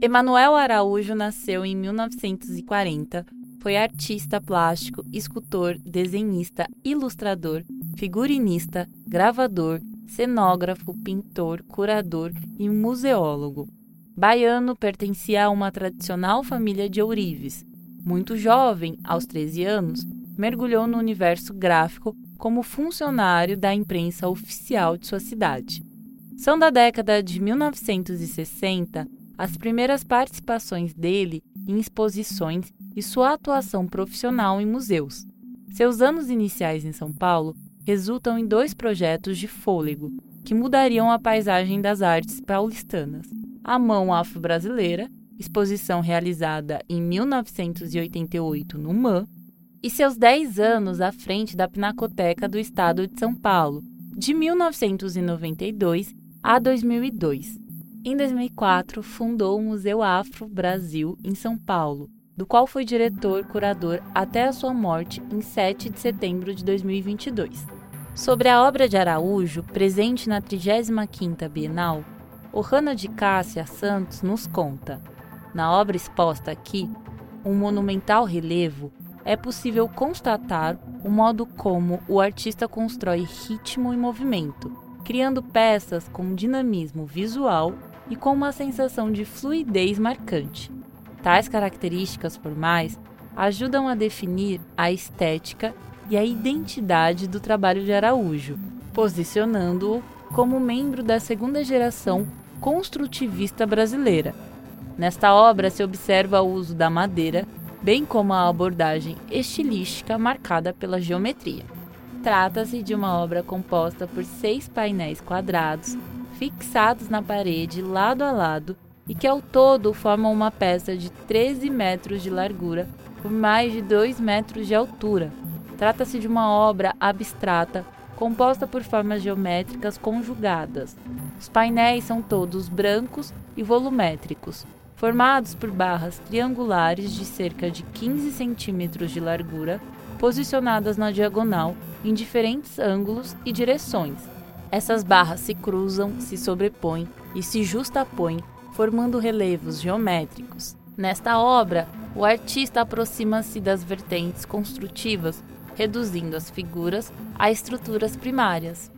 Emanuel Araújo nasceu em 1940. Foi artista plástico, escultor, desenhista, ilustrador, figurinista, gravador, cenógrafo, pintor, curador e museólogo. Baiano pertencia a uma tradicional família de ourives. Muito jovem, aos 13 anos, mergulhou no universo gráfico como funcionário da imprensa oficial de sua cidade. São da década de 1960 as primeiras participações dele em exposições e sua atuação profissional em museus. Seus anos iniciais em São Paulo resultam em dois projetos de fôlego que mudariam a paisagem das artes paulistanas. A Mão Afro-Brasileira, exposição realizada em 1988 no MAN, e seus 10 anos à frente da Pinacoteca do Estado de São Paulo, de 1992 a 2002. Em 2004, fundou o Museu Afro Brasil em São Paulo, do qual foi diretor-curador até a sua morte em 7 de setembro de 2022. Sobre a obra de Araújo, presente na 35ª Bienal, Ohana de Cássia Santos nos conta: Na obra exposta aqui, um monumental relevo, é possível constatar o modo como o artista constrói ritmo e movimento, criando peças com dinamismo visual e com uma sensação de fluidez marcante. Tais características formais ajudam a definir a estética e a identidade do trabalho de Araújo, posicionando-o como membro da segunda geração construtivista brasileira. Nesta obra se observa o uso da madeira, bem como a abordagem estilística marcada pela geometria. Trata-se de uma obra composta por seis painéis quadrados fixados na parede lado a lado e que ao todo formam uma peça de 13 metros de largura por mais de 2 metros de altura. Trata-se de uma obra abstrata composta por formas geométricas conjugadas. Os painéis são todos brancos e volumétricos, formados por barras triangulares de cerca de 15 centímetros de largura, posicionadas na diagonal em diferentes ângulos e direções, essas barras se cruzam, se sobrepõem e se justapõem, formando relevos geométricos. Nesta obra, o artista aproxima-se das vertentes construtivas, reduzindo as figuras a estruturas primárias.